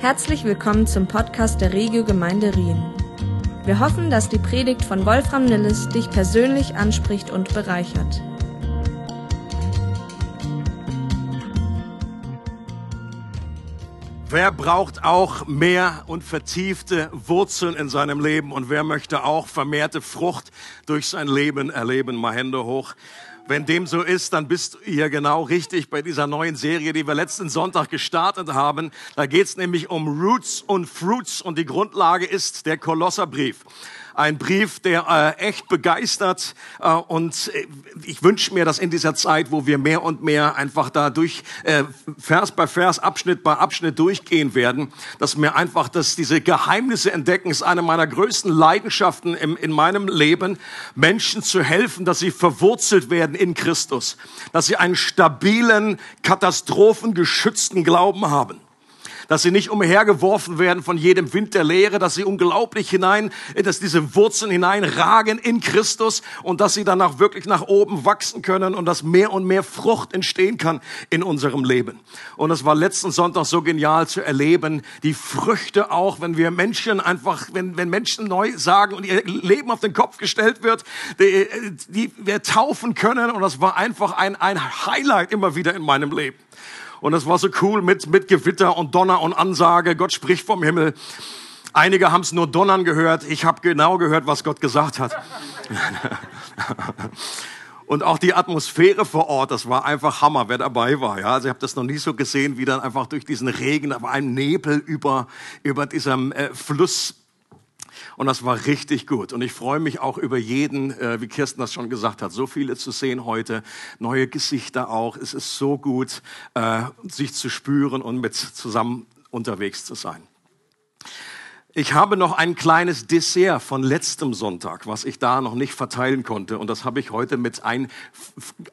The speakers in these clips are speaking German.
Herzlich willkommen zum Podcast der Regio Gemeinde Rien. Wir hoffen, dass die Predigt von Wolfram Nilles dich persönlich anspricht und bereichert. Wer braucht auch mehr und vertiefte Wurzeln in seinem Leben und wer möchte auch vermehrte Frucht durch sein Leben erleben? Mal Hände hoch. Wenn dem so ist, dann bist du hier genau richtig bei dieser neuen Serie, die wir letzten Sonntag gestartet haben. Da geht es nämlich um Roots und Fruits und die Grundlage ist der Kolosserbrief ein Brief, der äh, echt begeistert. Äh, und äh, ich wünsche mir, dass in dieser Zeit, wo wir mehr und mehr einfach da durch äh, Vers bei Vers, Abschnitt bei Abschnitt durchgehen werden, dass mir einfach, dass diese Geheimnisse entdecken, ist eine meiner größten Leidenschaften im, in meinem Leben, Menschen zu helfen, dass sie verwurzelt werden in Christus, dass sie einen stabilen, katastrophengeschützten Glauben haben dass sie nicht umhergeworfen werden von jedem Wind der Lehre, dass sie unglaublich hinein, dass diese Wurzeln hineinragen in Christus und dass sie danach wirklich nach oben wachsen können und dass mehr und mehr Frucht entstehen kann in unserem Leben. Und es war letzten Sonntag so genial zu erleben, die Früchte auch, wenn wir Menschen einfach, wenn, wenn Menschen neu sagen und ihr Leben auf den Kopf gestellt wird, die, die wir taufen können und das war einfach ein, ein Highlight immer wieder in meinem Leben. Und das war so cool mit, mit Gewitter und Donner und Ansage. Gott spricht vom Himmel. Einige haben es nur donnern gehört. Ich habe genau gehört, was Gott gesagt hat. Und auch die Atmosphäre vor Ort, das war einfach Hammer, wer dabei war. Ja, also ich habe das noch nie so gesehen, wie dann einfach durch diesen Regen, aber ein Nebel über über diesem äh, Fluss und das war richtig gut. Und ich freue mich auch über jeden, äh, wie Kirsten das schon gesagt hat, so viele zu sehen heute, neue Gesichter auch. Es ist so gut, äh, sich zu spüren und mit zusammen unterwegs zu sein. Ich habe noch ein kleines Dessert von letztem Sonntag, was ich da noch nicht verteilen konnte. Und das habe ich heute mit ein,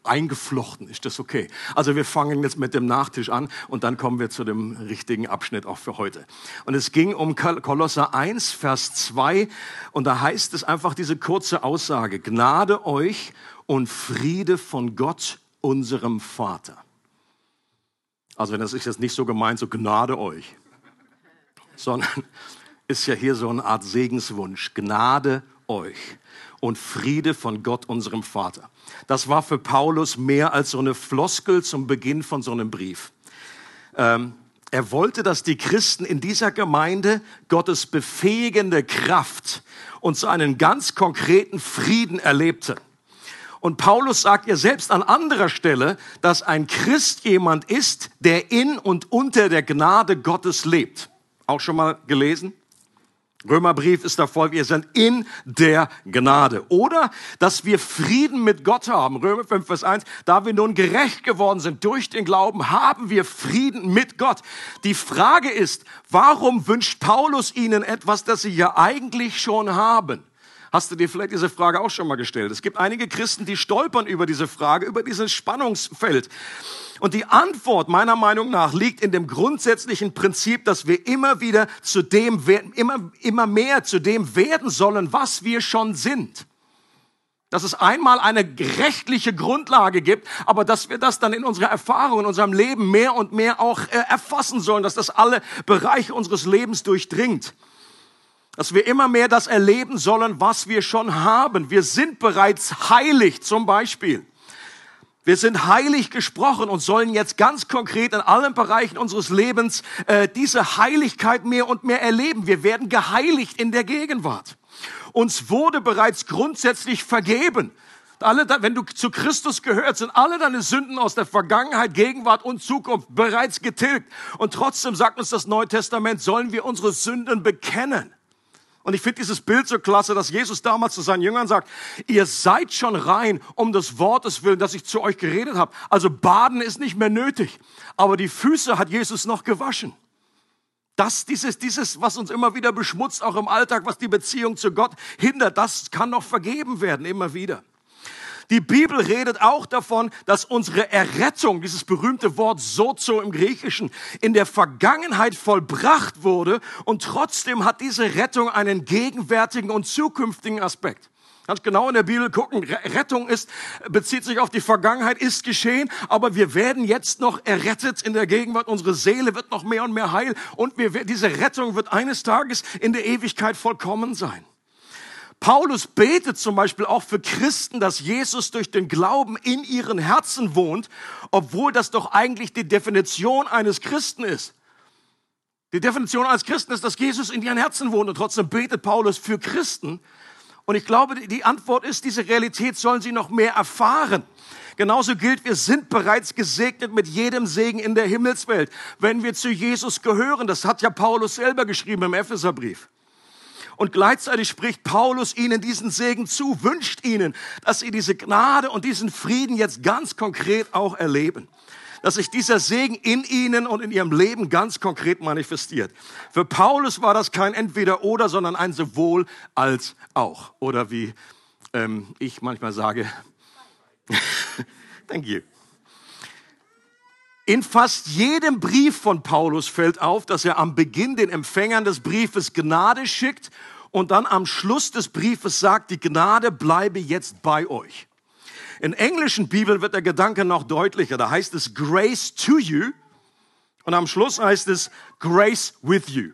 eingeflochten. Ist das okay? Also wir fangen jetzt mit dem Nachtisch an und dann kommen wir zu dem richtigen Abschnitt auch für heute. Und es ging um Kolosser 1, Vers 2. Und da heißt es einfach diese kurze Aussage. Gnade euch und Friede von Gott, unserem Vater. Also das ist jetzt nicht so gemeint, so Gnade euch, sondern ist ja hier so eine Art Segenswunsch. Gnade euch und Friede von Gott, unserem Vater. Das war für Paulus mehr als so eine Floskel zum Beginn von so einem Brief. Ähm, er wollte, dass die Christen in dieser Gemeinde Gottes befähigende Kraft und so einen ganz konkreten Frieden erlebten. Und Paulus sagt ihr selbst an anderer Stelle, dass ein Christ jemand ist, der in und unter der Gnade Gottes lebt. Auch schon mal gelesen? Römerbrief ist davor, wir sind in der Gnade. Oder, dass wir Frieden mit Gott haben. Römer 5, Vers 1. Da wir nun gerecht geworden sind durch den Glauben, haben wir Frieden mit Gott. Die Frage ist, warum wünscht Paulus ihnen etwas, das sie ja eigentlich schon haben? Hast du dir vielleicht diese Frage auch schon mal gestellt? Es gibt einige Christen, die stolpern über diese Frage, über dieses Spannungsfeld. Und die Antwort meiner Meinung nach liegt in dem grundsätzlichen Prinzip, dass wir immer wieder zu dem, immer, immer mehr zu dem werden sollen, was wir schon sind. Dass es einmal eine rechtliche Grundlage gibt, aber dass wir das dann in unserer Erfahrung, in unserem Leben mehr und mehr auch äh, erfassen sollen, dass das alle Bereiche unseres Lebens durchdringt. Dass wir immer mehr das erleben sollen, was wir schon haben. Wir sind bereits heilig zum Beispiel. Wir sind heilig gesprochen und sollen jetzt ganz konkret in allen Bereichen unseres Lebens äh, diese Heiligkeit mehr und mehr erleben. Wir werden geheiligt in der Gegenwart. Uns wurde bereits grundsätzlich vergeben. Alle, wenn du zu Christus gehört, sind alle deine Sünden aus der Vergangenheit, Gegenwart und Zukunft bereits getilgt. Und trotzdem sagt uns das Neue Testament, sollen wir unsere Sünden bekennen. Und ich finde dieses Bild so klasse, dass Jesus damals zu seinen Jüngern sagt, ihr seid schon rein um des Wortes willen, dass ich zu euch geredet habe. Also baden ist nicht mehr nötig. Aber die Füße hat Jesus noch gewaschen. Das, dieses, dieses, was uns immer wieder beschmutzt, auch im Alltag, was die Beziehung zu Gott hindert, das kann noch vergeben werden, immer wieder. Die Bibel redet auch davon, dass unsere Errettung, dieses berühmte Wort sozo im Griechischen, in der Vergangenheit vollbracht wurde und trotzdem hat diese Rettung einen gegenwärtigen und zukünftigen Aspekt. Ganz genau in der Bibel gucken. Rettung ist, bezieht sich auf die Vergangenheit, ist geschehen, aber wir werden jetzt noch errettet in der Gegenwart. Unsere Seele wird noch mehr und mehr heil und wir, diese Rettung wird eines Tages in der Ewigkeit vollkommen sein. Paulus betet zum Beispiel auch für Christen, dass Jesus durch den Glauben in ihren Herzen wohnt, obwohl das doch eigentlich die Definition eines Christen ist. Die Definition eines Christen ist, dass Jesus in ihren Herzen wohnt und trotzdem betet Paulus für Christen. Und ich glaube, die Antwort ist, diese Realität sollen sie noch mehr erfahren. Genauso gilt, wir sind bereits gesegnet mit jedem Segen in der Himmelswelt, wenn wir zu Jesus gehören. Das hat ja Paulus selber geschrieben im Epheserbrief. Und gleichzeitig spricht Paulus ihnen diesen Segen zu, wünscht ihnen, dass sie diese Gnade und diesen Frieden jetzt ganz konkret auch erleben dass sich dieser Segen in ihnen und in ihrem Leben ganz konkret manifestiert. Für Paulus war das kein Entweder-Oder, sondern ein sowohl als auch. Oder wie ähm, ich manchmal sage, thank you. In fast jedem Brief von Paulus fällt auf, dass er am Beginn den Empfängern des Briefes Gnade schickt und dann am Schluss des Briefes sagt, die Gnade bleibe jetzt bei euch. In englischen Bibeln wird der Gedanke noch deutlicher. Da heißt es Grace to you und am Schluss heißt es Grace with you.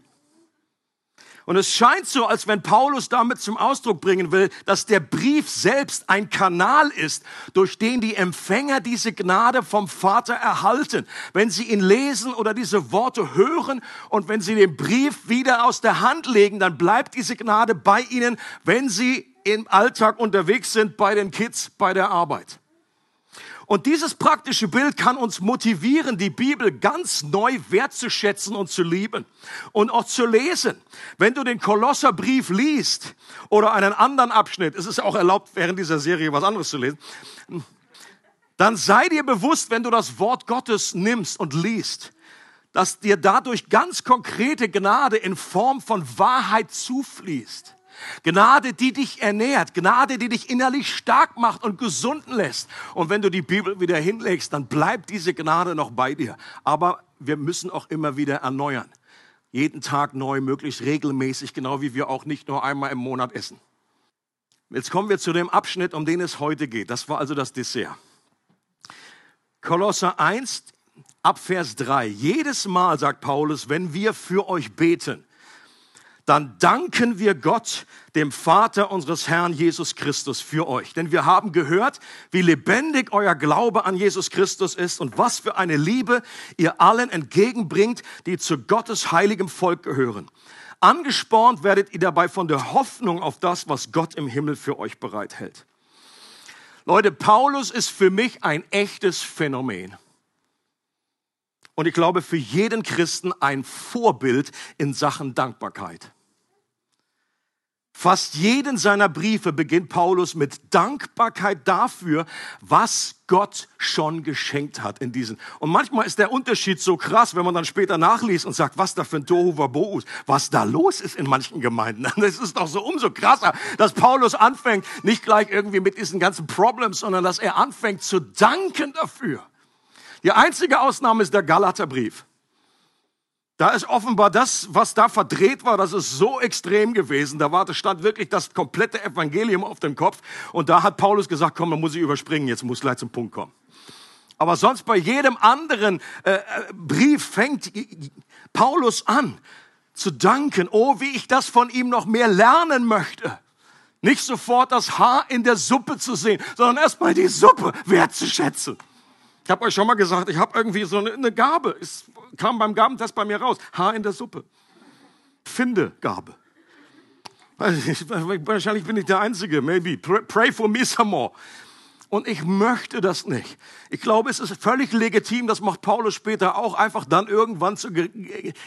Und es scheint so, als wenn Paulus damit zum Ausdruck bringen will, dass der Brief selbst ein Kanal ist, durch den die Empfänger diese Gnade vom Vater erhalten. Wenn sie ihn lesen oder diese Worte hören und wenn sie den Brief wieder aus der Hand legen, dann bleibt diese Gnade bei ihnen, wenn sie im Alltag unterwegs sind, bei den Kids, bei der Arbeit. Und dieses praktische Bild kann uns motivieren, die Bibel ganz neu wertzuschätzen und zu lieben und auch zu lesen. Wenn du den Kolosserbrief liest oder einen anderen Abschnitt, es ist auch erlaubt, während dieser Serie was anderes zu lesen, dann sei dir bewusst, wenn du das Wort Gottes nimmst und liest, dass dir dadurch ganz konkrete Gnade in Form von Wahrheit zufließt. Gnade, die dich ernährt, Gnade, die dich innerlich stark macht und gesunden lässt. Und wenn du die Bibel wieder hinlegst, dann bleibt diese Gnade noch bei dir. Aber wir müssen auch immer wieder erneuern. Jeden Tag neu, möglichst regelmäßig, genau wie wir auch nicht nur einmal im Monat essen. Jetzt kommen wir zu dem Abschnitt, um den es heute geht. Das war also das Dessert. Kolosser 1, Abvers 3. Jedes Mal, sagt Paulus, wenn wir für euch beten, dann danken wir Gott, dem Vater unseres Herrn Jesus Christus, für euch. Denn wir haben gehört, wie lebendig euer Glaube an Jesus Christus ist und was für eine Liebe ihr allen entgegenbringt, die zu Gottes heiligem Volk gehören. Angespornt werdet ihr dabei von der Hoffnung auf das, was Gott im Himmel für euch bereithält. Leute, Paulus ist für mich ein echtes Phänomen und ich glaube für jeden Christen ein Vorbild in Sachen Dankbarkeit. Fast jeden seiner Briefe beginnt Paulus mit Dankbarkeit dafür, was Gott schon geschenkt hat in diesen. Und manchmal ist der Unterschied so krass, wenn man dann später nachliest und sagt, was da für ein Tohu Wabohu was da los ist in manchen Gemeinden. Das ist doch so umso krasser, dass Paulus anfängt, nicht gleich irgendwie mit diesen ganzen Problems, sondern dass er anfängt zu danken dafür. Die einzige Ausnahme ist der Galaterbrief. Da ist offenbar das, was da verdreht war, das ist so extrem gewesen. Da war, da stand wirklich das komplette Evangelium auf dem Kopf. Und da hat Paulus gesagt, komm, man muss ich überspringen, jetzt muss gleich zum Punkt kommen. Aber sonst bei jedem anderen äh, äh Brief fängt Paulus an zu danken. Oh, wie ich das von ihm noch mehr lernen möchte. Nicht sofort das Haar in der Suppe zu sehen, sondern erstmal die Suppe wertzuschätzen. Ich habe euch schon mal gesagt, ich habe irgendwie so eine, Gabe. Es kam beim Gabentest bei mir raus. Haar in der Suppe. Finde Gabe. Wahrscheinlich bin ich der Einzige. Maybe. Pray for me some more. Und ich möchte das nicht. Ich glaube, es ist völlig legitim, das macht Paulus später auch, einfach dann irgendwann zur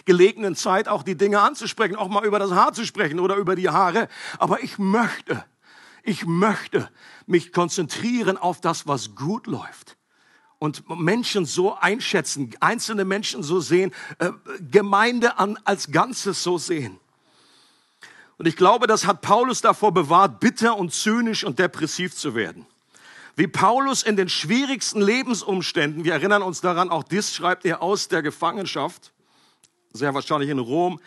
gelegenen Zeit auch die Dinge anzusprechen, auch mal über das Haar zu sprechen oder über die Haare. Aber ich möchte, ich möchte mich konzentrieren auf das, was gut läuft und Menschen so einschätzen, einzelne Menschen so sehen, äh, Gemeinde als Ganzes so sehen. Und ich glaube, das hat Paulus davor bewahrt, bitter und zynisch und depressiv zu werden. Wie Paulus in den schwierigsten Lebensumständen, wir erinnern uns daran, auch dies schreibt er aus der Gefangenschaft, sehr wahrscheinlich in Rom,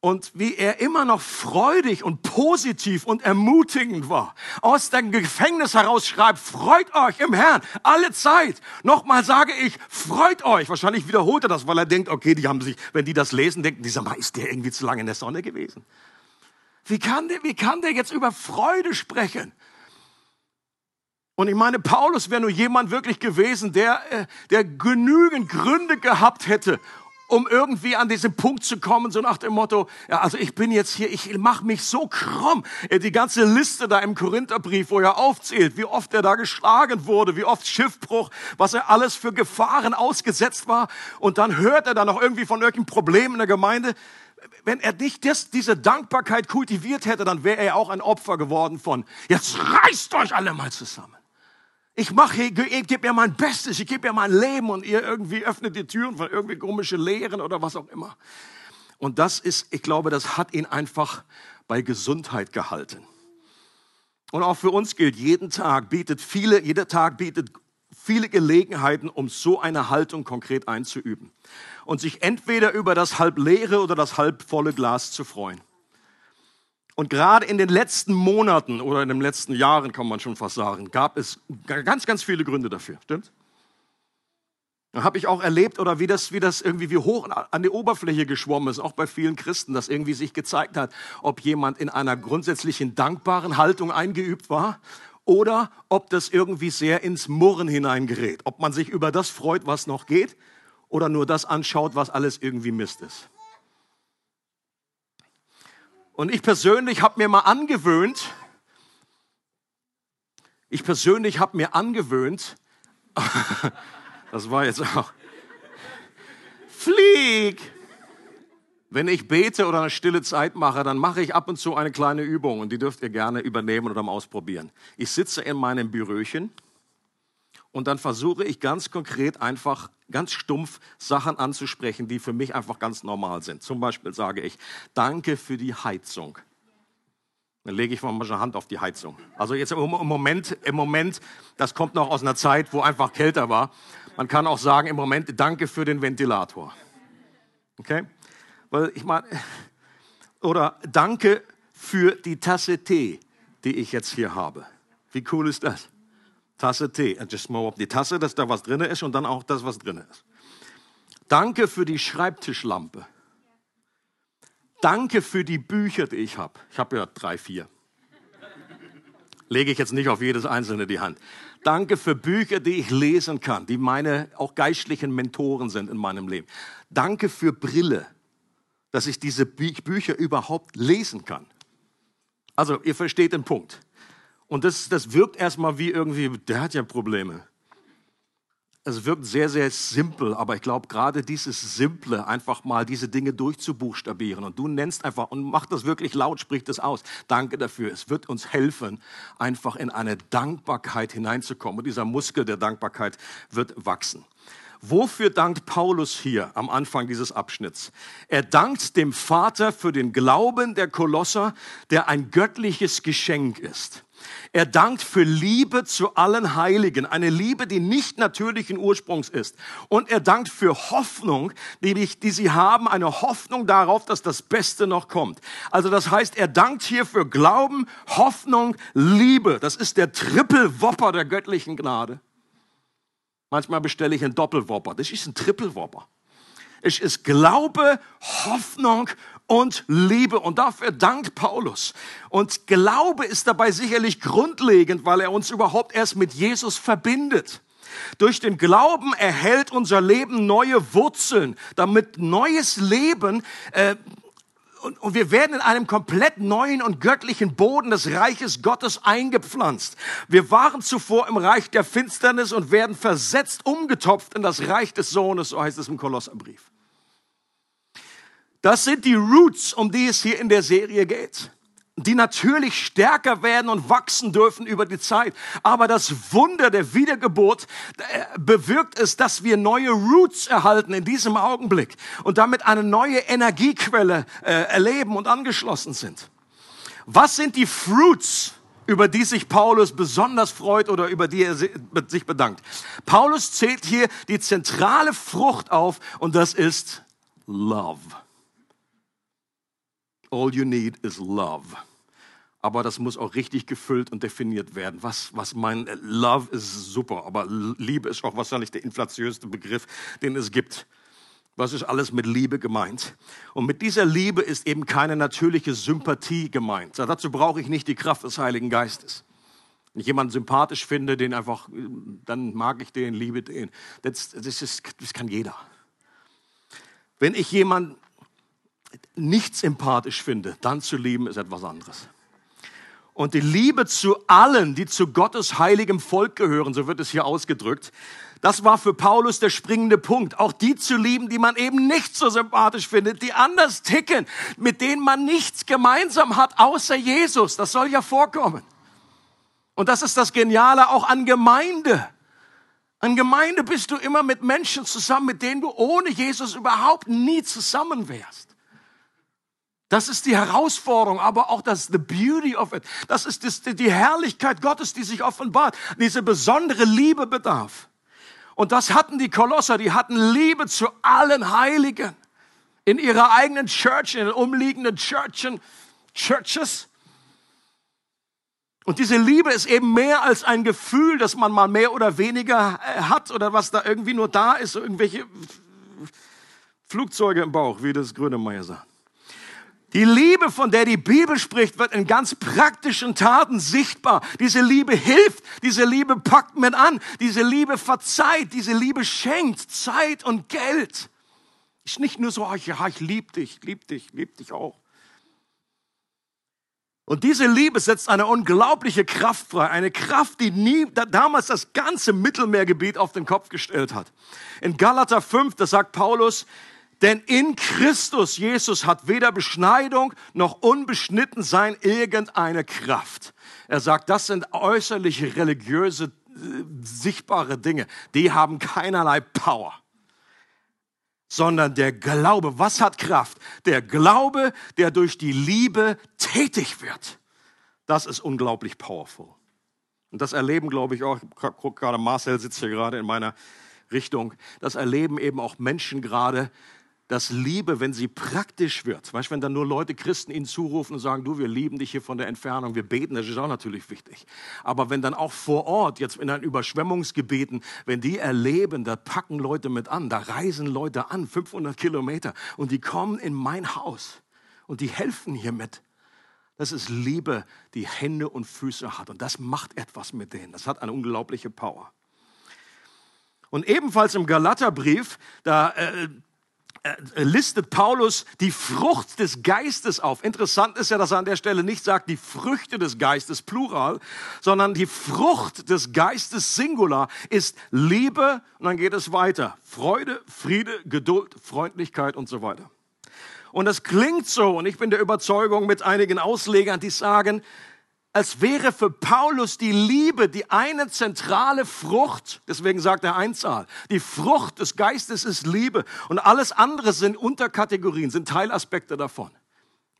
und wie er immer noch freudig und positiv und ermutigend war. Aus dem Gefängnis heraus schreibt, freut euch im Herrn alle Zeit. Nochmal sage ich, freut euch. Wahrscheinlich wiederholt er das, weil er denkt, okay, die haben sich, wenn die das lesen, denken, dieser Mann ist der irgendwie zu lange in der Sonne gewesen. Wie kann der, wie kann der jetzt über Freude sprechen? Und ich meine, Paulus wäre nur jemand wirklich gewesen, der, äh, der genügend Gründe gehabt hätte, um irgendwie an diesen Punkt zu kommen, so nach dem Motto, ja, also ich bin jetzt hier, ich mache mich so krumm. Die ganze Liste da im Korintherbrief, wo er aufzählt, wie oft er da geschlagen wurde, wie oft Schiffbruch, was er alles für Gefahren ausgesetzt war. Und dann hört er da noch irgendwie von irgendeinem Problem in der Gemeinde. Wenn er nicht das, diese Dankbarkeit kultiviert hätte, dann wäre er auch ein Opfer geworden von, jetzt reißt euch alle mal zusammen. Ich mache, ich gebe mir mein Bestes, ich gebe mir mein Leben und ihr irgendwie öffnet die Türen von irgendwie komische Lehren oder was auch immer. Und das ist, ich glaube, das hat ihn einfach bei Gesundheit gehalten. Und auch für uns gilt, jeden Tag bietet viele, jeder Tag bietet viele Gelegenheiten, um so eine Haltung konkret einzuüben. Und sich entweder über das halb leere oder das halb volle Glas zu freuen. Und gerade in den letzten Monaten oder in den letzten Jahren, kann man schon fast sagen, gab es ganz, ganz viele Gründe dafür. Stimmt? Da habe ich auch erlebt, oder wie das, wie das irgendwie wie hoch an die Oberfläche geschwommen ist, auch bei vielen Christen, dass irgendwie sich gezeigt hat, ob jemand in einer grundsätzlichen dankbaren Haltung eingeübt war oder ob das irgendwie sehr ins Murren hineingerät. Ob man sich über das freut, was noch geht oder nur das anschaut, was alles irgendwie Mist ist. Und ich persönlich habe mir mal angewöhnt, ich persönlich habe mir angewöhnt, das war jetzt auch, flieg! Wenn ich bete oder eine stille Zeit mache, dann mache ich ab und zu eine kleine Übung und die dürft ihr gerne übernehmen oder mal ausprobieren. Ich sitze in meinem Büröchen und dann versuche ich ganz konkret einfach ganz stumpf Sachen anzusprechen, die für mich einfach ganz normal sind. Zum Beispiel sage ich, danke für die Heizung. Dann lege ich mal eine Hand auf die Heizung. Also jetzt im Moment, im Moment, das kommt noch aus einer Zeit, wo einfach kälter war. Man kann auch sagen, im Moment, danke für den Ventilator. Okay? Weil ich meine, oder danke für die Tasse Tee, die ich jetzt hier habe. Wie cool ist das? Tasse Tee. Just mal die Tasse, dass da was drin ist und dann auch das, was drin ist. Danke für die Schreibtischlampe. Danke für die Bücher, die ich habe. Ich habe ja drei, vier. Lege ich jetzt nicht auf jedes einzelne die Hand. Danke für Bücher, die ich lesen kann, die meine auch geistlichen Mentoren sind in meinem Leben. Danke für Brille, dass ich diese Bücher überhaupt lesen kann. Also, ihr versteht den Punkt. Und das, das wirkt erstmal wie irgendwie, der hat ja Probleme. Es wirkt sehr, sehr simpel, aber ich glaube, gerade dieses Simple, einfach mal diese Dinge durchzubuchstabieren und du nennst einfach und mach das wirklich laut, sprich das aus. Danke dafür. Es wird uns helfen, einfach in eine Dankbarkeit hineinzukommen und dieser Muskel der Dankbarkeit wird wachsen. Wofür dankt Paulus hier am Anfang dieses Abschnitts? Er dankt dem Vater für den Glauben der Kolosser, der ein göttliches Geschenk ist. Er dankt für Liebe zu allen Heiligen, eine Liebe, die nicht natürlichen Ursprungs ist. Und er dankt für Hoffnung, die, die sie haben, eine Hoffnung darauf, dass das Beste noch kommt. Also das heißt, er dankt hier für Glauben, Hoffnung, Liebe. Das ist der Triple-Wopper der göttlichen Gnade. Manchmal bestelle ich einen Doppelwopper. Das ist ein Triple-Wopper. Es ist Glaube, Hoffnung und Liebe. Und dafür dankt Paulus. Und Glaube ist dabei sicherlich grundlegend, weil er uns überhaupt erst mit Jesus verbindet. Durch den Glauben erhält unser Leben neue Wurzeln, damit neues Leben äh, und, und wir werden in einem komplett neuen und göttlichen Boden des Reiches Gottes eingepflanzt. Wir waren zuvor im Reich der Finsternis und werden versetzt, umgetopft in das Reich des Sohnes, so heißt es im Kolosserbrief. Das sind die Roots, um die es hier in der Serie geht die natürlich stärker werden und wachsen dürfen über die Zeit. Aber das Wunder der Wiedergeburt äh, bewirkt es, dass wir neue Roots erhalten in diesem Augenblick und damit eine neue Energiequelle äh, erleben und angeschlossen sind. Was sind die Fruits, über die sich Paulus besonders freut oder über die er sich bedankt? Paulus zählt hier die zentrale Frucht auf und das ist Love. All you need is love. Aber das muss auch richtig gefüllt und definiert werden. Was, was mein Love ist super, aber Liebe ist auch wahrscheinlich der inflatiöste Begriff, den es gibt. Was ist alles mit Liebe gemeint? Und mit dieser Liebe ist eben keine natürliche Sympathie gemeint. Dazu brauche ich nicht die Kraft des Heiligen Geistes. Wenn ich jemanden sympathisch finde, den einfach, dann mag ich den, liebe den. Das, das, ist, das kann jeder. Wenn ich jemanden nicht sympathisch finde, dann zu lieben ist etwas anderes. Und die Liebe zu allen, die zu Gottes heiligem Volk gehören, so wird es hier ausgedrückt, das war für Paulus der springende Punkt. Auch die zu lieben, die man eben nicht so sympathisch findet, die anders ticken, mit denen man nichts gemeinsam hat, außer Jesus. Das soll ja vorkommen. Und das ist das Geniale auch an Gemeinde. An Gemeinde bist du immer mit Menschen zusammen, mit denen du ohne Jesus überhaupt nie zusammen wärst. Das ist die Herausforderung, aber auch das the beauty of it. Das ist das, die Herrlichkeit Gottes, die sich offenbart. Diese besondere Liebe bedarf. Und das hatten die Kolosser, die hatten Liebe zu allen Heiligen. In ihrer eigenen Church, in den umliegenden Churchen, Churches. Und diese Liebe ist eben mehr als ein Gefühl, dass man mal mehr oder weniger äh, hat oder was da irgendwie nur da ist, irgendwelche Flugzeuge im Bauch, wie das Grönemeyer sagt. Die Liebe, von der die Bibel spricht, wird in ganz praktischen Taten sichtbar. Diese Liebe hilft, diese Liebe packt mit an, diese Liebe verzeiht, diese Liebe schenkt Zeit und Geld. Ist nicht nur so, ach ja, ich liebe dich, lieb dich, lieb dich auch. Und diese Liebe setzt eine unglaubliche Kraft frei. Eine Kraft, die nie, damals das ganze Mittelmeergebiet auf den Kopf gestellt hat. In Galater 5, da sagt Paulus, denn in Christus Jesus hat weder Beschneidung noch unbeschnitten sein irgendeine Kraft. Er sagt, das sind äußerliche religiöse, äh, sichtbare Dinge. Die haben keinerlei Power sondern der Glaube. Was hat Kraft? Der Glaube, der durch die Liebe tätig wird. Das ist unglaublich powerful. Und das erleben, glaube ich, auch, gerade Marcel sitzt hier gerade in meiner Richtung, das erleben eben auch Menschen gerade, dass Liebe, wenn sie praktisch wird, zum Beispiel wenn dann nur Leute, Christen ihnen zurufen und sagen, du, wir lieben dich hier von der Entfernung, wir beten, das ist auch natürlich wichtig. Aber wenn dann auch vor Ort, jetzt in den Überschwemmungsgebieten, wenn die erleben, da packen Leute mit an, da reisen Leute an, 500 Kilometer, und die kommen in mein Haus und die helfen hier mit. Das ist Liebe, die Hände und Füße hat. Und das macht etwas mit denen. Das hat eine unglaubliche Power. Und ebenfalls im Galaterbrief, da äh, listet Paulus die Frucht des Geistes auf. Interessant ist ja, dass er an der Stelle nicht sagt die Früchte des Geistes plural, sondern die Frucht des Geistes singular ist Liebe und dann geht es weiter. Freude, Friede, Geduld, Freundlichkeit und so weiter. Und das klingt so, und ich bin der Überzeugung mit einigen Auslegern, die sagen, als wäre für Paulus die Liebe die eine zentrale Frucht, deswegen sagt er Einzahl, die Frucht des Geistes ist Liebe und alles andere sind Unterkategorien, sind Teilaspekte davon.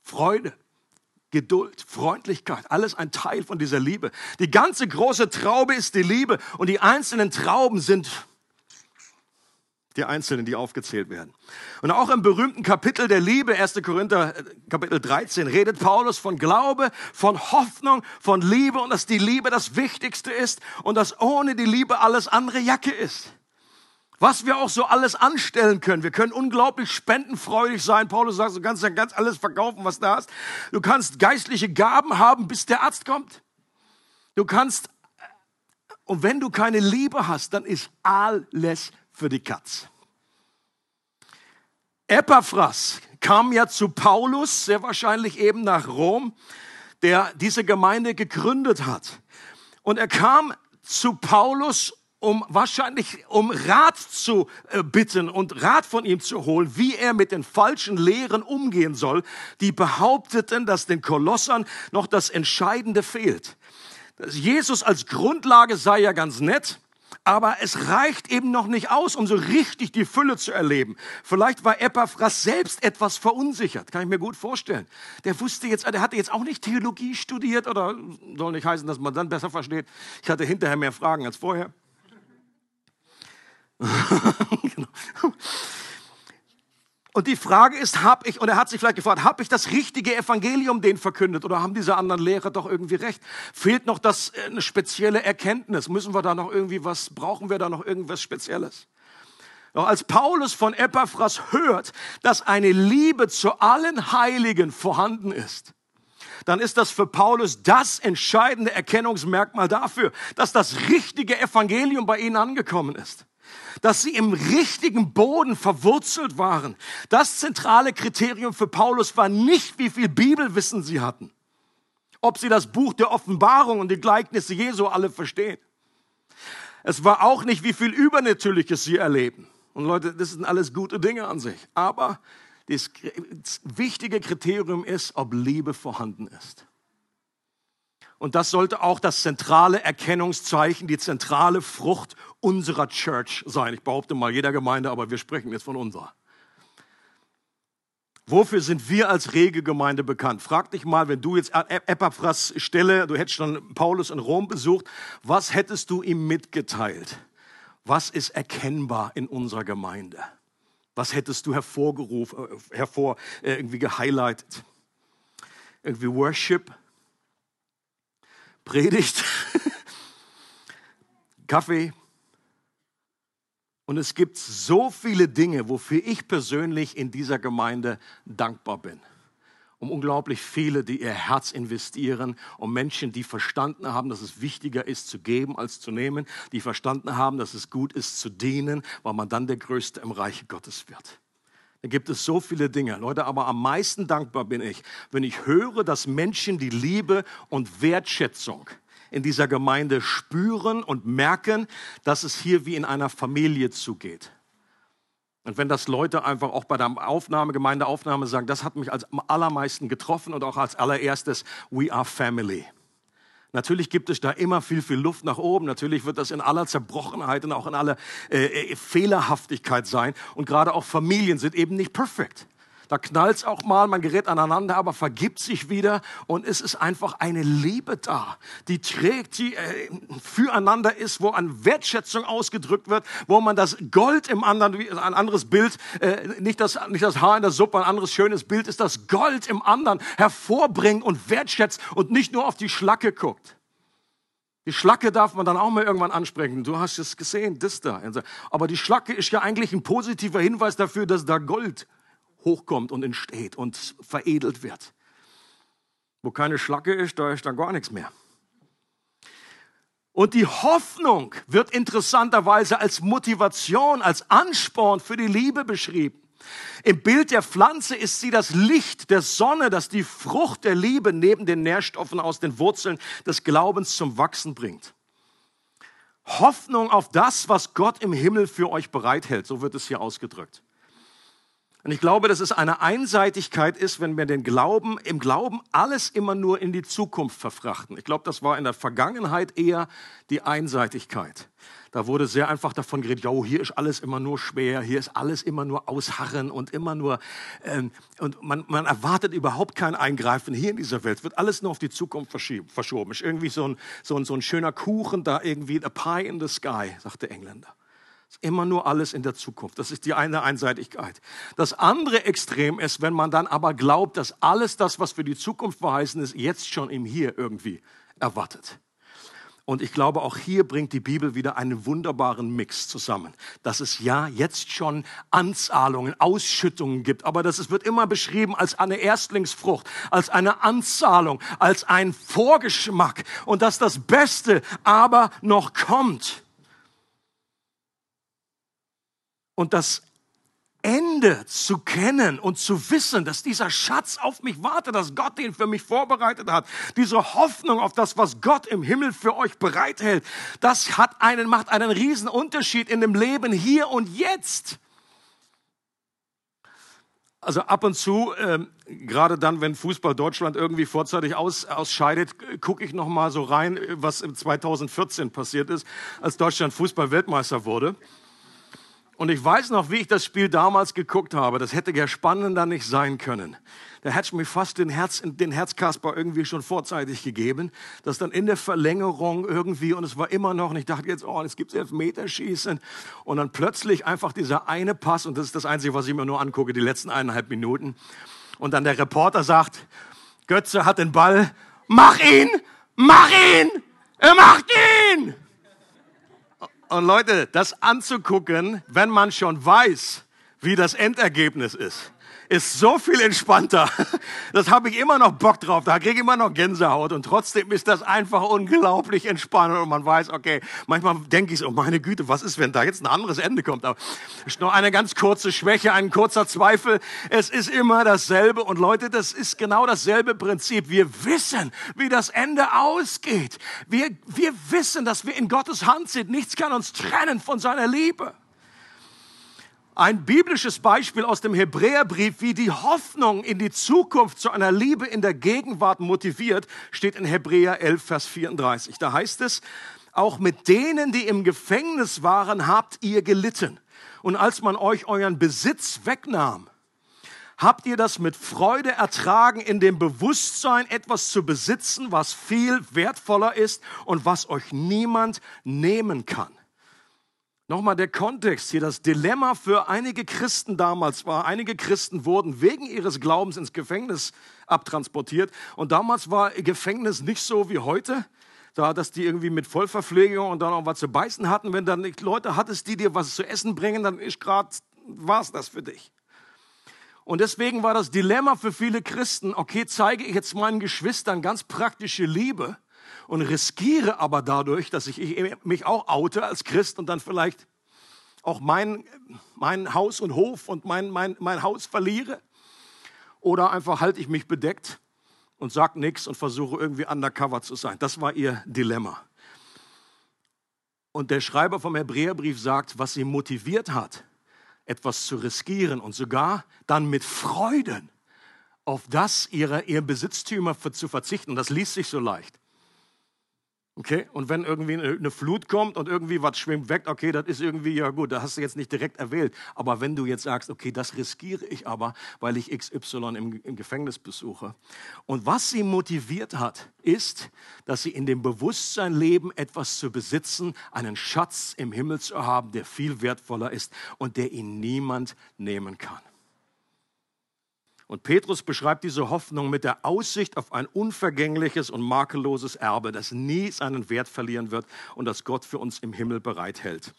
Freude, Geduld, Freundlichkeit, alles ein Teil von dieser Liebe. Die ganze große Traube ist die Liebe und die einzelnen Trauben sind die Einzelnen, die aufgezählt werden. Und auch im berühmten Kapitel der Liebe, 1. Korinther äh, Kapitel 13, redet Paulus von Glaube, von Hoffnung, von Liebe und dass die Liebe das Wichtigste ist und dass ohne die Liebe alles andere Jacke ist. Was wir auch so alles anstellen können. Wir können unglaublich spendenfreudig sein. Paulus sagt, du kannst ja ganz alles verkaufen, was du hast. Du kannst geistliche Gaben haben, bis der Arzt kommt. Du kannst, und wenn du keine Liebe hast, dann ist alles für die Katz. Epaphras kam ja zu Paulus, sehr wahrscheinlich eben nach Rom, der diese Gemeinde gegründet hat. Und er kam zu Paulus, um wahrscheinlich um Rat zu äh, bitten und Rat von ihm zu holen, wie er mit den falschen Lehren umgehen soll, die behaupteten, dass den Kolossern noch das Entscheidende fehlt. Jesus als Grundlage sei ja ganz nett, aber es reicht eben noch nicht aus, um so richtig die Fülle zu erleben. Vielleicht war Epaphras selbst etwas verunsichert, kann ich mir gut vorstellen. Der wusste jetzt, der hatte jetzt auch nicht Theologie studiert oder soll nicht heißen, dass man dann besser versteht. Ich hatte hinterher mehr Fragen als vorher. genau. Und die Frage ist, habe ich, und er hat sich vielleicht gefragt, habe ich das richtige Evangelium denen verkündet oder haben diese anderen Lehrer doch irgendwie recht? Fehlt noch das, äh, eine spezielle Erkenntnis? Müssen wir da noch irgendwie was, brauchen wir da noch irgendwas Spezielles? Doch als Paulus von Epaphras hört, dass eine Liebe zu allen Heiligen vorhanden ist, dann ist das für Paulus das entscheidende Erkennungsmerkmal dafür, dass das richtige Evangelium bei ihnen angekommen ist. Dass sie im richtigen Boden verwurzelt waren. Das zentrale Kriterium für Paulus war nicht, wie viel Bibelwissen sie hatten. Ob sie das Buch der Offenbarung und die Gleichnisse Jesu alle verstehen. Es war auch nicht, wie viel Übernatürliches sie erleben. Und Leute, das sind alles gute Dinge an sich. Aber das wichtige Kriterium ist, ob Liebe vorhanden ist. Und das sollte auch das zentrale Erkennungszeichen, die zentrale Frucht unserer Church sein. Ich behaupte mal jeder Gemeinde, aber wir sprechen jetzt von unserer. Wofür sind wir als Regelgemeinde bekannt? Frag dich mal, wenn du jetzt Epaphras Stelle, du hättest schon Paulus in Rom besucht, was hättest du ihm mitgeteilt? Was ist erkennbar in unserer Gemeinde? Was hättest du hervorgerufen, äh, hervor, äh, irgendwie gehighlightet? Irgendwie Worship, Predigt, Kaffee. Und es gibt so viele Dinge, wofür ich persönlich in dieser Gemeinde dankbar bin um unglaublich viele, die ihr Herz investieren, um Menschen, die verstanden haben, dass es wichtiger ist zu geben als zu nehmen, die verstanden haben, dass es gut ist zu dienen, weil man dann der Größte im Reich Gottes wird. Da gibt es so viele Dinge. Leute, aber am meisten dankbar bin ich, wenn ich höre, dass Menschen die Liebe und Wertschätzung in dieser Gemeinde spüren und merken, dass es hier wie in einer Familie zugeht. Und wenn das Leute einfach auch bei der Aufnahme, Gemeindeaufnahme sagen, das hat mich als am allermeisten getroffen und auch als allererstes, we are family. Natürlich gibt es da immer viel, viel Luft nach oben. Natürlich wird das in aller Zerbrochenheit und auch in aller äh, äh Fehlerhaftigkeit sein. Und gerade auch Familien sind eben nicht perfekt. Da knallt's auch mal, man gerät aneinander, aber vergibt sich wieder und es ist einfach eine Liebe da, die trägt, die äh, füreinander ist, wo an Wertschätzung ausgedrückt wird, wo man das Gold im anderen, ein anderes Bild, äh, nicht, das, nicht das Haar in der Suppe, ein anderes schönes Bild ist das Gold im anderen hervorbringt und wertschätzt und nicht nur auf die Schlacke guckt. Die Schlacke darf man dann auch mal irgendwann ansprechen. Du hast es gesehen, das da. Aber die Schlacke ist ja eigentlich ein positiver Hinweis dafür, dass da Gold hochkommt und entsteht und veredelt wird. Wo keine Schlacke ist, da ist dann gar nichts mehr. Und die Hoffnung wird interessanterweise als Motivation, als Ansporn für die Liebe beschrieben. Im Bild der Pflanze ist sie das Licht der Sonne, das die Frucht der Liebe neben den Nährstoffen aus den Wurzeln des Glaubens zum Wachsen bringt. Hoffnung auf das, was Gott im Himmel für euch bereithält, so wird es hier ausgedrückt. Und ich glaube, dass es eine Einseitigkeit ist, wenn wir den Glauben, im Glauben alles immer nur in die Zukunft verfrachten. Ich glaube, das war in der Vergangenheit eher die Einseitigkeit. Da wurde sehr einfach davon geredet, jo, hier ist alles immer nur schwer, hier ist alles immer nur ausharren und immer nur, ähm, und man, man erwartet überhaupt kein Eingreifen hier in dieser Welt, wird alles nur auf die Zukunft verschoben. Ist irgendwie so ein, so ein, so ein schöner Kuchen da irgendwie, a pie in the sky, sagt der Engländer. Immer nur alles in der Zukunft. Das ist die eine Einseitigkeit. Das andere Extrem ist, wenn man dann aber glaubt, dass alles das, was für die Zukunft verheißen ist, jetzt schon im Hier irgendwie erwartet. Und ich glaube, auch hier bringt die Bibel wieder einen wunderbaren Mix zusammen. Dass es ja jetzt schon Anzahlungen, Ausschüttungen gibt, aber das wird immer beschrieben als eine Erstlingsfrucht, als eine Anzahlung, als ein Vorgeschmack und dass das Beste aber noch kommt. Und das Ende zu kennen und zu wissen, dass dieser Schatz auf mich wartet, dass Gott den für mich vorbereitet hat, diese Hoffnung auf das, was Gott im Himmel für euch bereithält, das hat einen, macht einen riesen Unterschied in dem Leben hier und jetzt. Also ab und zu, ähm, gerade dann, wenn Fußball Deutschland irgendwie vorzeitig aus, ausscheidet, gucke ich noch mal so rein, was 2014 passiert ist, als Deutschland Fußball-Weltmeister wurde. Und ich weiß noch, wie ich das Spiel damals geguckt habe. Das hätte ja spannender nicht sein können. Da hätte ich mir fast den, Herz, den Herzkasper irgendwie schon vorzeitig gegeben. Das dann in der Verlängerung irgendwie, und es war immer noch, und ich dachte jetzt, oh, es gibt Elfmeterschießen. Und dann plötzlich einfach dieser eine Pass, und das ist das Einzige, was ich mir nur angucke, die letzten eineinhalb Minuten. Und dann der Reporter sagt, Götze hat den Ball, mach ihn, mach ihn, er macht ihn. Und Leute, das anzugucken, wenn man schon weiß, wie das Endergebnis ist, ist so viel entspannter. Das habe ich immer noch Bock drauf. Da kriege ich immer noch Gänsehaut. Und trotzdem ist das einfach unglaublich entspannend. Und man weiß, okay, manchmal denke ich so, oh meine Güte, was ist, wenn da jetzt ein anderes Ende kommt? Aber es ist nur eine ganz kurze Schwäche, ein kurzer Zweifel. Es ist immer dasselbe. Und Leute, das ist genau dasselbe Prinzip. Wir wissen, wie das Ende ausgeht. Wir, wir wissen, dass wir in Gottes Hand sind. Nichts kann uns trennen von seiner Liebe. Ein biblisches Beispiel aus dem Hebräerbrief, wie die Hoffnung in die Zukunft zu einer Liebe in der Gegenwart motiviert, steht in Hebräer 11, Vers 34. Da heißt es, auch mit denen, die im Gefängnis waren, habt ihr gelitten. Und als man euch euren Besitz wegnahm, habt ihr das mit Freude ertragen, in dem Bewusstsein etwas zu besitzen, was viel wertvoller ist und was euch niemand nehmen kann. Nochmal der Kontext hier, das Dilemma für einige Christen damals war, einige Christen wurden wegen ihres Glaubens ins Gefängnis abtransportiert und damals war Gefängnis nicht so wie heute, da, dass die irgendwie mit Vollverpflegung und dann auch was zu beißen hatten. Wenn dann Leute hattest, die dir was zu essen bringen, dann ist gerade, war's das für dich. Und deswegen war das Dilemma für viele Christen, okay, zeige ich jetzt meinen Geschwistern ganz praktische Liebe, und riskiere aber dadurch, dass ich mich auch oute als Christ und dann vielleicht auch mein, mein Haus und Hof und mein, mein, mein Haus verliere. Oder einfach halte ich mich bedeckt und sage nichts und versuche irgendwie undercover zu sein. Das war ihr Dilemma. Und der Schreiber vom Hebräerbrief sagt, was sie motiviert hat, etwas zu riskieren und sogar dann mit Freuden auf das ihre, ihr Besitztümer zu verzichten. Und das liest sich so leicht. Okay, und wenn irgendwie eine Flut kommt und irgendwie was schwimmt weg, okay, das ist irgendwie, ja gut, da hast du jetzt nicht direkt erwählt. Aber wenn du jetzt sagst, okay, das riskiere ich aber, weil ich XY im, im Gefängnis besuche. Und was sie motiviert hat, ist, dass sie in dem Bewusstsein leben, etwas zu besitzen, einen Schatz im Himmel zu haben, der viel wertvoller ist und der ihn niemand nehmen kann. Und Petrus beschreibt diese Hoffnung mit der Aussicht auf ein unvergängliches und makelloses Erbe, das nie seinen Wert verlieren wird und das Gott für uns im Himmel bereithält.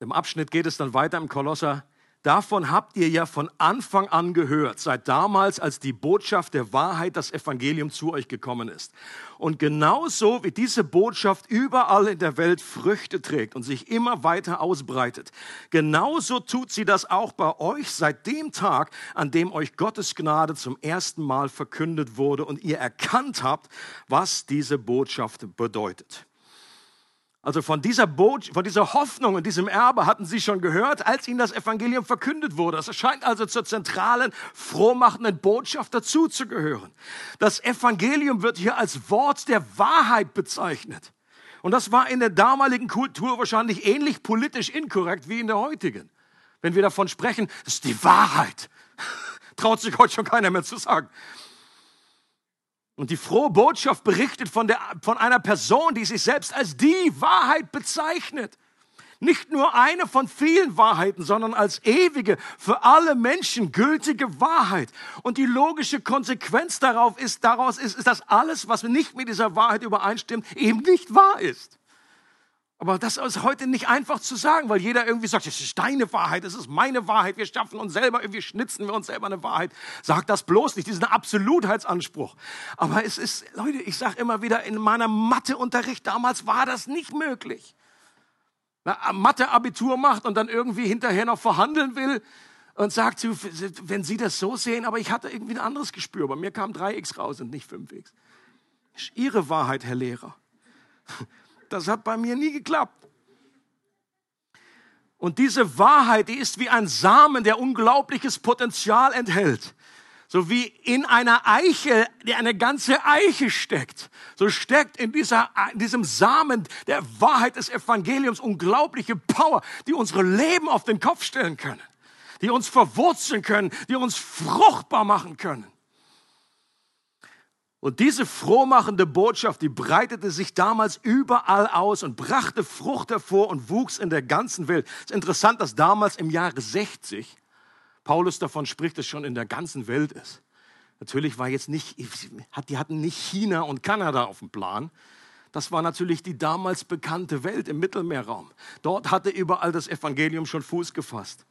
Im Abschnitt geht es dann weiter im Kolosser Davon habt ihr ja von Anfang an gehört, seit damals, als die Botschaft der Wahrheit, das Evangelium zu euch gekommen ist. Und genauso wie diese Botschaft überall in der Welt Früchte trägt und sich immer weiter ausbreitet, genauso tut sie das auch bei euch seit dem Tag, an dem euch Gottes Gnade zum ersten Mal verkündet wurde und ihr erkannt habt, was diese Botschaft bedeutet. Also von dieser, Boot, von dieser Hoffnung und diesem Erbe hatten sie schon gehört, als ihnen das Evangelium verkündet wurde. Es scheint also zur zentralen, frohmachenden Botschaft dazuzugehören. Das Evangelium wird hier als Wort der Wahrheit bezeichnet. Und das war in der damaligen Kultur wahrscheinlich ähnlich politisch inkorrekt wie in der heutigen. Wenn wir davon sprechen, das ist die Wahrheit. Traut sich heute schon keiner mehr zu sagen. Und die frohe Botschaft berichtet von, der, von einer Person, die sich selbst als die Wahrheit bezeichnet. Nicht nur eine von vielen Wahrheiten, sondern als ewige, für alle Menschen gültige Wahrheit. Und die logische Konsequenz darauf ist, daraus ist, ist, dass alles, was nicht mit dieser Wahrheit übereinstimmt, eben nicht wahr ist. Aber das ist heute nicht einfach zu sagen, weil jeder irgendwie sagt, es ist deine Wahrheit, es ist meine Wahrheit, wir schaffen uns selber, wir schnitzen wir uns selber eine Wahrheit. Sag das bloß nicht, diesen Absolutheitsanspruch. Aber es ist, Leute, ich sage immer wieder, in meinem Matheunterricht damals war das nicht möglich. Mathe-Abitur macht und dann irgendwie hinterher noch verhandeln will und sagt, wenn Sie das so sehen, aber ich hatte irgendwie ein anderes Gespür. Bei mir kam 3x raus und nicht 5x. Das ist Ihre Wahrheit, Herr Lehrer. Das hat bei mir nie geklappt. Und diese Wahrheit, die ist wie ein Samen, der unglaubliches Potenzial enthält. So wie in einer Eiche, die eine ganze Eiche steckt, so steckt in, dieser, in diesem Samen der Wahrheit des Evangeliums unglaubliche Power, die unsere Leben auf den Kopf stellen können, die uns verwurzeln können, die uns fruchtbar machen können. Und diese frohmachende Botschaft, die breitete sich damals überall aus und brachte Frucht hervor und wuchs in der ganzen Welt. Es ist interessant, dass damals im Jahre 60 Paulus davon spricht, dass schon in der ganzen Welt ist. Natürlich war jetzt nicht, die hatten nicht China und Kanada auf dem Plan. Das war natürlich die damals bekannte Welt im Mittelmeerraum. Dort hatte überall das Evangelium schon Fuß gefasst.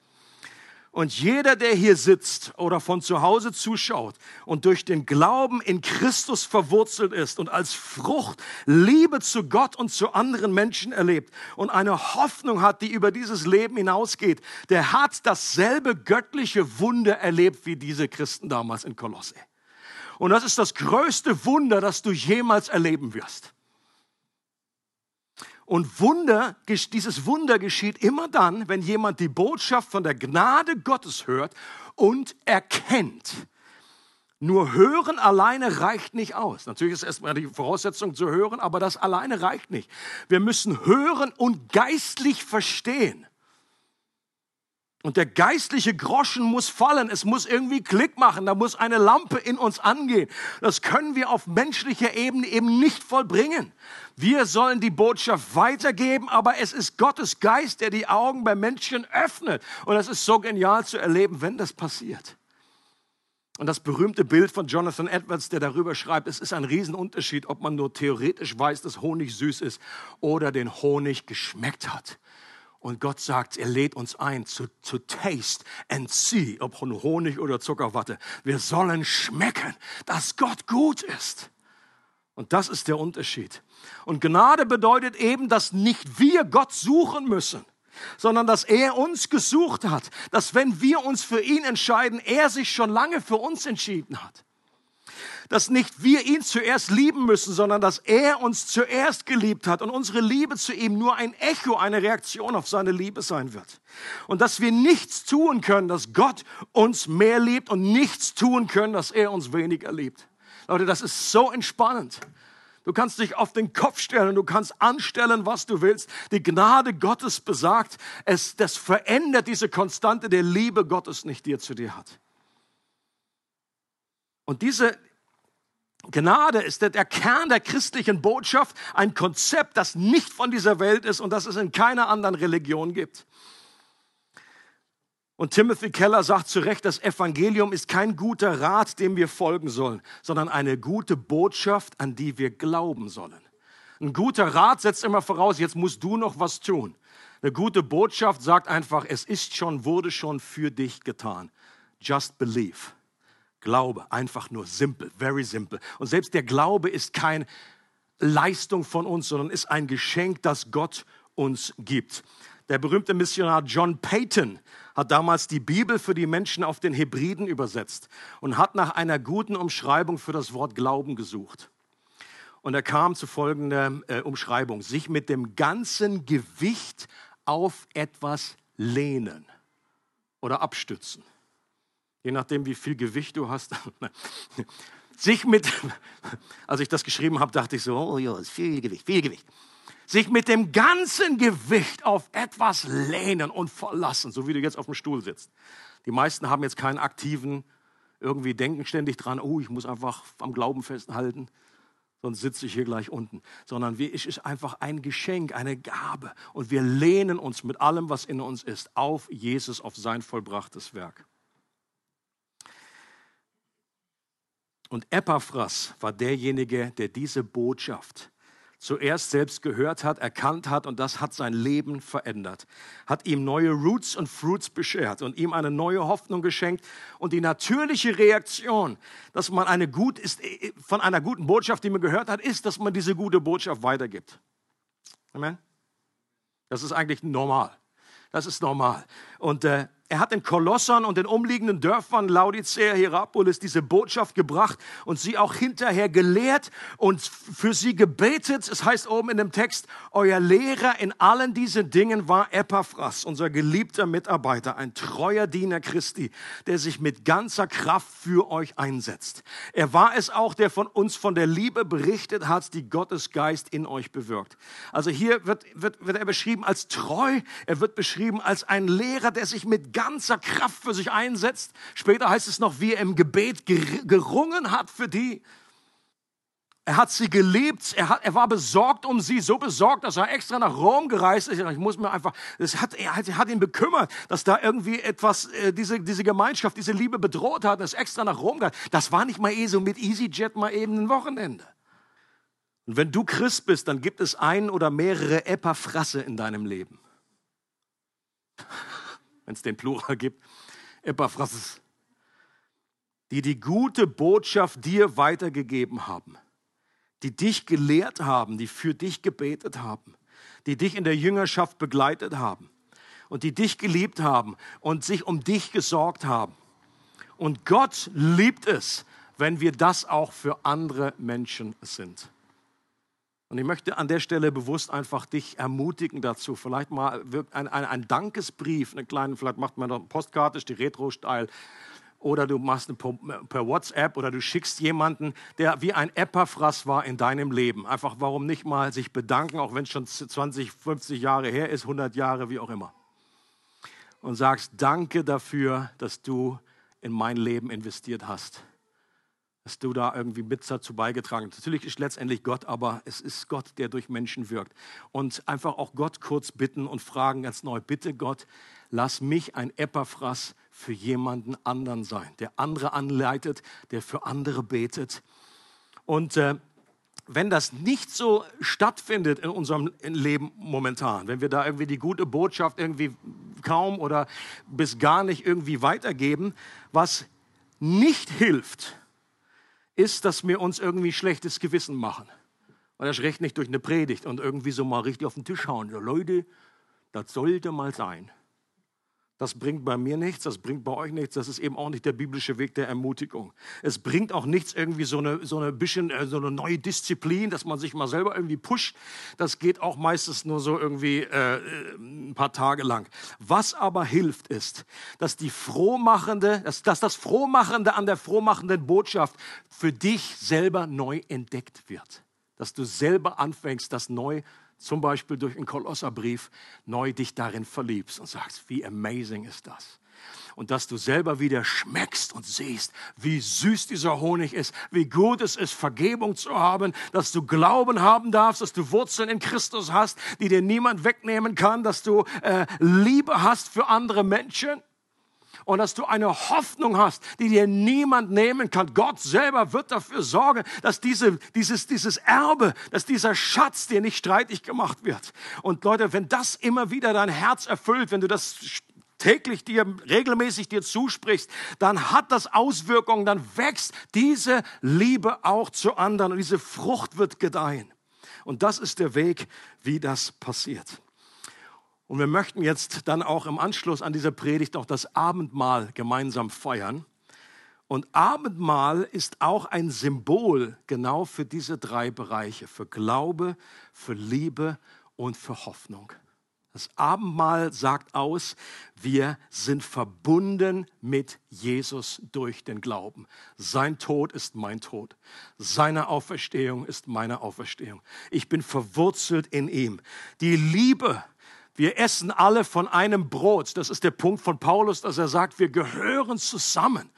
Und jeder, der hier sitzt oder von zu Hause zuschaut und durch den Glauben in Christus verwurzelt ist und als Frucht Liebe zu Gott und zu anderen Menschen erlebt und eine Hoffnung hat, die über dieses Leben hinausgeht, der hat dasselbe göttliche Wunder erlebt wie diese Christen damals in Kolosse. Und das ist das größte Wunder, das du jemals erleben wirst. Und Wunder, dieses Wunder geschieht immer dann, wenn jemand die Botschaft von der Gnade Gottes hört und erkennt. Nur hören alleine reicht nicht aus. Natürlich ist erstmal die Voraussetzung zu hören, aber das alleine reicht nicht. Wir müssen hören und geistlich verstehen. Und der geistliche Groschen muss fallen. Es muss irgendwie Klick machen. Da muss eine Lampe in uns angehen. Das können wir auf menschlicher Ebene eben nicht vollbringen. Wir sollen die Botschaft weitergeben, aber es ist Gottes Geist, der die Augen bei Menschen öffnet. Und das ist so genial zu erleben, wenn das passiert. Und das berühmte Bild von Jonathan Edwards, der darüber schreibt, es ist ein Riesenunterschied, ob man nur theoretisch weiß, dass Honig süß ist oder den Honig geschmeckt hat. Und Gott sagt, er lädt uns ein zu, zu taste and see, ob von Honig oder Zuckerwatte. Wir sollen schmecken, dass Gott gut ist. Und das ist der Unterschied. Und Gnade bedeutet eben, dass nicht wir Gott suchen müssen, sondern dass er uns gesucht hat. Dass wenn wir uns für ihn entscheiden, er sich schon lange für uns entschieden hat dass nicht wir ihn zuerst lieben müssen, sondern dass er uns zuerst geliebt hat und unsere Liebe zu ihm nur ein Echo, eine Reaktion auf seine Liebe sein wird. Und dass wir nichts tun können, dass Gott uns mehr liebt und nichts tun können, dass er uns weniger liebt. Leute, das ist so entspannend. Du kannst dich auf den Kopf stellen, du kannst anstellen, was du willst. Die Gnade Gottes besagt, es, das verändert diese Konstante der Liebe Gottes nicht, die er zu dir hat. Und diese, Gnade ist der, Kern der christlichen Botschaft, ein Konzept, das nicht von dieser Welt ist und das es in keiner anderen Religion gibt. Und Timothy Keller sagt zu Recht, das Evangelium ist kein guter Rat, dem wir folgen sollen, sondern eine gute Botschaft, an die wir glauben sollen. Ein guter Rat setzt immer voraus, jetzt musst du noch was tun. Eine gute Botschaft sagt einfach, es ist schon, wurde schon für dich getan. Just believe. Glaube, einfach nur simpel, very simple. Und selbst der Glaube ist keine Leistung von uns, sondern ist ein Geschenk, das Gott uns gibt. Der berühmte Missionar John Payton hat damals die Bibel für die Menschen auf den Hebriden übersetzt und hat nach einer guten Umschreibung für das Wort Glauben gesucht. Und er kam zu folgender äh, Umschreibung. Sich mit dem ganzen Gewicht auf etwas lehnen oder abstützen je nachdem, wie viel Gewicht du hast. Sich mit, als ich das geschrieben habe, dachte ich so, oh ja, viel Gewicht, viel Gewicht. Sich mit dem ganzen Gewicht auf etwas lehnen und verlassen, so wie du jetzt auf dem Stuhl sitzt. Die meisten haben jetzt keinen aktiven, irgendwie denken ständig dran, oh, ich muss einfach am Glauben festhalten, sonst sitze ich hier gleich unten. Sondern es ist einfach ein Geschenk, eine Gabe. Und wir lehnen uns mit allem, was in uns ist, auf Jesus, auf sein vollbrachtes Werk. Und Epaphras war derjenige, der diese Botschaft zuerst selbst gehört hat, erkannt hat und das hat sein Leben verändert. Hat ihm neue Roots und Fruits beschert und ihm eine neue Hoffnung geschenkt und die natürliche Reaktion, dass man eine gut ist, äh, von einer guten Botschaft, die man gehört hat, ist, dass man diese gute Botschaft weitergibt. Amen. Das ist eigentlich normal. Das ist normal. Und äh, er hat den Kolossern und den umliegenden Dörfern Laodicea, Hierapolis diese Botschaft gebracht und sie auch hinterher gelehrt und für sie gebetet. Es heißt oben in dem Text, euer Lehrer in allen diesen Dingen war Epaphras, unser geliebter Mitarbeiter, ein treuer Diener Christi, der sich mit ganzer Kraft für euch einsetzt. Er war es auch, der von uns von der Liebe berichtet hat, die Gottes Geist in euch bewirkt. Also hier wird, wird, wird er beschrieben als treu, er wird beschrieben als ein Lehrer, der sich mit ganzer Kraft für sich einsetzt. Später heißt es noch, wie er im Gebet gerungen hat für die. Er hat sie geliebt, er, hat, er war besorgt um sie, so besorgt, dass er extra nach Rom gereist ist. Ich muss mir einfach, das hat, er, hat, er hat ihn bekümmert, dass da irgendwie etwas, äh, diese, diese Gemeinschaft, diese Liebe bedroht hat, ist extra nach Rom gereist. Das war nicht mal eh so mit EasyJet mal eben ein Wochenende. Und wenn du Christ bist, dann gibt es ein oder mehrere Epaphrasse in deinem Leben wenn es den Plural gibt, Epaphrasis, die die gute Botschaft dir weitergegeben haben, die dich gelehrt haben, die für dich gebetet haben, die dich in der Jüngerschaft begleitet haben und die dich geliebt haben und sich um dich gesorgt haben. Und Gott liebt es, wenn wir das auch für andere Menschen sind. Und ich möchte an der Stelle bewusst einfach dich ermutigen dazu, vielleicht mal ein, ein, ein Dankesbrief, eine kleine, vielleicht macht man eine Postkarte, die Retro-Style, oder du machst eine per WhatsApp oder du schickst jemanden, der wie ein Epaphras war in deinem Leben. Einfach, warum nicht mal sich bedanken, auch wenn es schon 20, 50 Jahre her ist, 100 Jahre, wie auch immer. Und sagst, danke dafür, dass du in mein Leben investiert hast dass du da irgendwie mit dazu beigetragen hast. Natürlich ist letztendlich Gott, aber es ist Gott, der durch Menschen wirkt. Und einfach auch Gott kurz bitten und fragen ganz neu, bitte Gott, lass mich ein Epaphras für jemanden anderen sein, der andere anleitet, der für andere betet. Und äh, wenn das nicht so stattfindet in unserem Leben momentan, wenn wir da irgendwie die gute Botschaft irgendwie kaum oder bis gar nicht irgendwie weitergeben, was nicht hilft, ist, dass wir uns irgendwie schlechtes Gewissen machen. Und das recht nicht durch eine Predigt und irgendwie so mal richtig auf den Tisch hauen. So, Leute, das sollte mal sein. Das bringt bei mir nichts, das bringt bei euch nichts. Das ist eben auch nicht der biblische Weg der Ermutigung. Es bringt auch nichts irgendwie so eine, so eine bisschen, äh, so eine neue Disziplin, dass man sich mal selber irgendwie pusht. Das geht auch meistens nur so irgendwie äh, ein paar Tage lang. Was aber hilft ist, dass die frohmachende, dass, dass das Frohmachende an der frohmachenden Botschaft für dich selber neu entdeckt wird. Dass du selber anfängst, das neu zu zum Beispiel durch einen Kolosserbrief, neu dich darin verliebst und sagst, wie amazing ist das? Und dass du selber wieder schmeckst und siehst, wie süß dieser Honig ist, wie gut es ist, Vergebung zu haben, dass du Glauben haben darfst, dass du Wurzeln in Christus hast, die dir niemand wegnehmen kann, dass du äh, Liebe hast für andere Menschen und dass du eine Hoffnung hast, die dir niemand nehmen kann. Gott selber wird dafür sorgen, dass diese, dieses, dieses Erbe, dass dieser Schatz dir nicht streitig gemacht wird. Und Leute, wenn das immer wieder dein Herz erfüllt, wenn du das täglich dir, regelmäßig dir zusprichst, dann hat das Auswirkungen, dann wächst diese Liebe auch zu anderen und diese Frucht wird gedeihen. Und das ist der Weg, wie das passiert. Und wir möchten jetzt dann auch im Anschluss an diese Predigt auch das Abendmahl gemeinsam feiern. Und Abendmahl ist auch ein Symbol genau für diese drei Bereiche, für Glaube, für Liebe und für Hoffnung. Das Abendmahl sagt aus, wir sind verbunden mit Jesus durch den Glauben. Sein Tod ist mein Tod. Seine Auferstehung ist meine Auferstehung. Ich bin verwurzelt in ihm. Die Liebe, wir essen alle von einem Brot. Das ist der Punkt von Paulus, dass er sagt, wir gehören zusammen.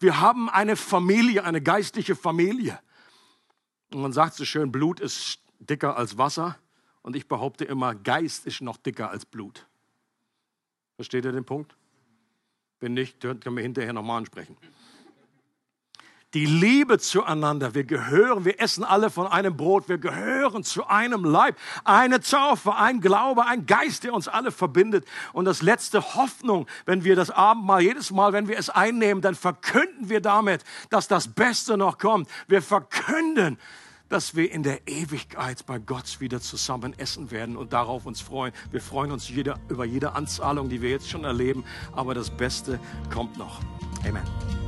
Wir haben eine Familie, eine geistliche Familie. Und man sagt so schön, Blut ist dicker als Wasser. Und ich behaupte immer, Geist ist noch dicker als Blut. Versteht ihr den Punkt? Wenn nicht, können wir hinterher nochmal ansprechen die Liebe zueinander. Wir gehören, wir essen alle von einem Brot, wir gehören zu einem Leib, eine Taufe, ein Glaube, ein Geist, der uns alle verbindet. Und das letzte Hoffnung, wenn wir das Abendmahl, jedes Mal, wenn wir es einnehmen, dann verkünden wir damit, dass das Beste noch kommt. Wir verkünden, dass wir in der Ewigkeit bei Gott wieder zusammen essen werden und darauf uns freuen. Wir freuen uns jede, über jede Anzahlung, die wir jetzt schon erleben, aber das Beste kommt noch. Amen.